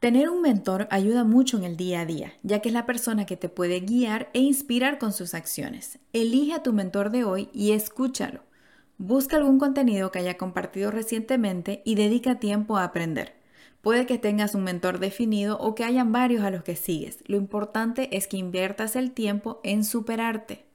Tener un mentor ayuda mucho en el día a día, ya que es la persona que te puede guiar e inspirar con sus acciones. Elige a tu mentor de hoy y escúchalo. Busca algún contenido que haya compartido recientemente y dedica tiempo a aprender. Puede que tengas un mentor definido o que hayan varios a los que sigues. Lo importante es que inviertas el tiempo en superarte.